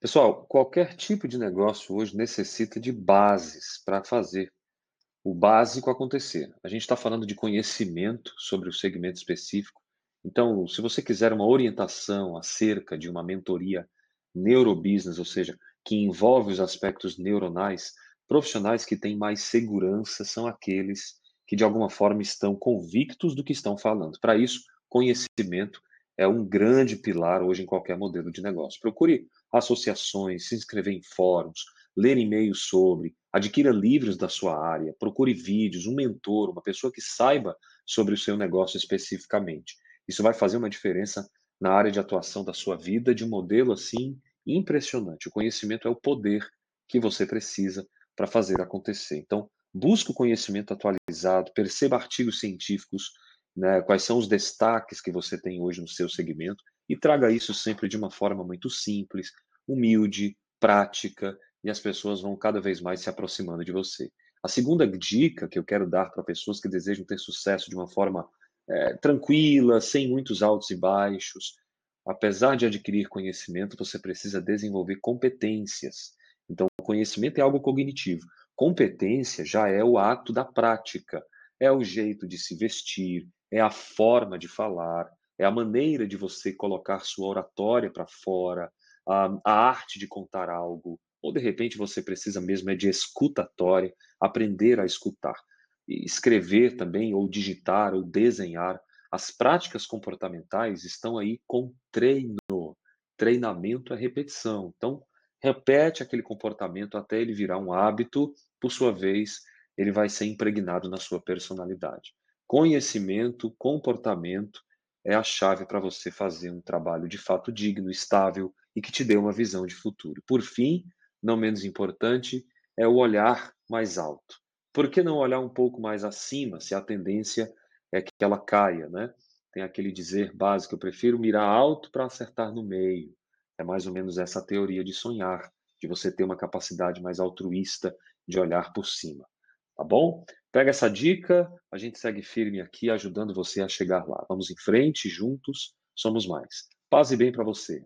Pessoal, qualquer tipo de negócio hoje necessita de bases para fazer o básico acontecer. A gente está falando de conhecimento sobre o segmento específico. Então, se você quiser uma orientação acerca de uma mentoria neurobusiness, ou seja, que envolve os aspectos neuronais, profissionais que têm mais segurança são aqueles que, de alguma forma, estão convictos do que estão falando. Para isso, conhecimento é um grande pilar hoje em qualquer modelo de negócio. Procure associações, se inscrever em fóruns, ler e-mails sobre, adquira livros da sua área, procure vídeos, um mentor, uma pessoa que saiba sobre o seu negócio especificamente. Isso vai fazer uma diferença na área de atuação da sua vida de um modelo assim impressionante. O conhecimento é o poder que você precisa para fazer acontecer. Então, busque o conhecimento atualizado, perceba artigos científicos, né, quais são os destaques que você tem hoje no seu segmento e traga isso sempre de uma forma muito simples, humilde, prática, e as pessoas vão cada vez mais se aproximando de você. A segunda dica que eu quero dar para pessoas que desejam ter sucesso de uma forma é, tranquila, sem muitos altos e baixos, apesar de adquirir conhecimento, você precisa desenvolver competências. Então, conhecimento é algo cognitivo. Competência já é o ato da prática, é o jeito de se vestir, é a forma de falar, é a maneira de você colocar sua oratória para fora, a, a, arte de contar algo, ou de repente você precisa mesmo é de escutatória, aprender a escutar. E escrever também, ou digitar, ou desenhar. As práticas comportamentais estão aí com treino. Treinamento é repetição. Então, repete aquele comportamento até ele virar um hábito, por sua vez, ele vai ser impregnado na sua personalidade. Conhecimento, comportamento é a chave para você fazer um trabalho de fato digno, estável e que te dê uma visão de futuro. Por fim, não menos importante, é o olhar mais alto. Por que não olhar um pouco mais acima, se a tendência é que ela caia, né? Tem aquele dizer básico, eu prefiro mirar alto para acertar no meio. É mais ou menos essa teoria de sonhar, de você ter uma capacidade mais altruísta de olhar por cima. Tá bom? Pega essa dica, a gente segue firme aqui, ajudando você a chegar lá. Vamos em frente, juntos, somos mais. Paz e bem para você.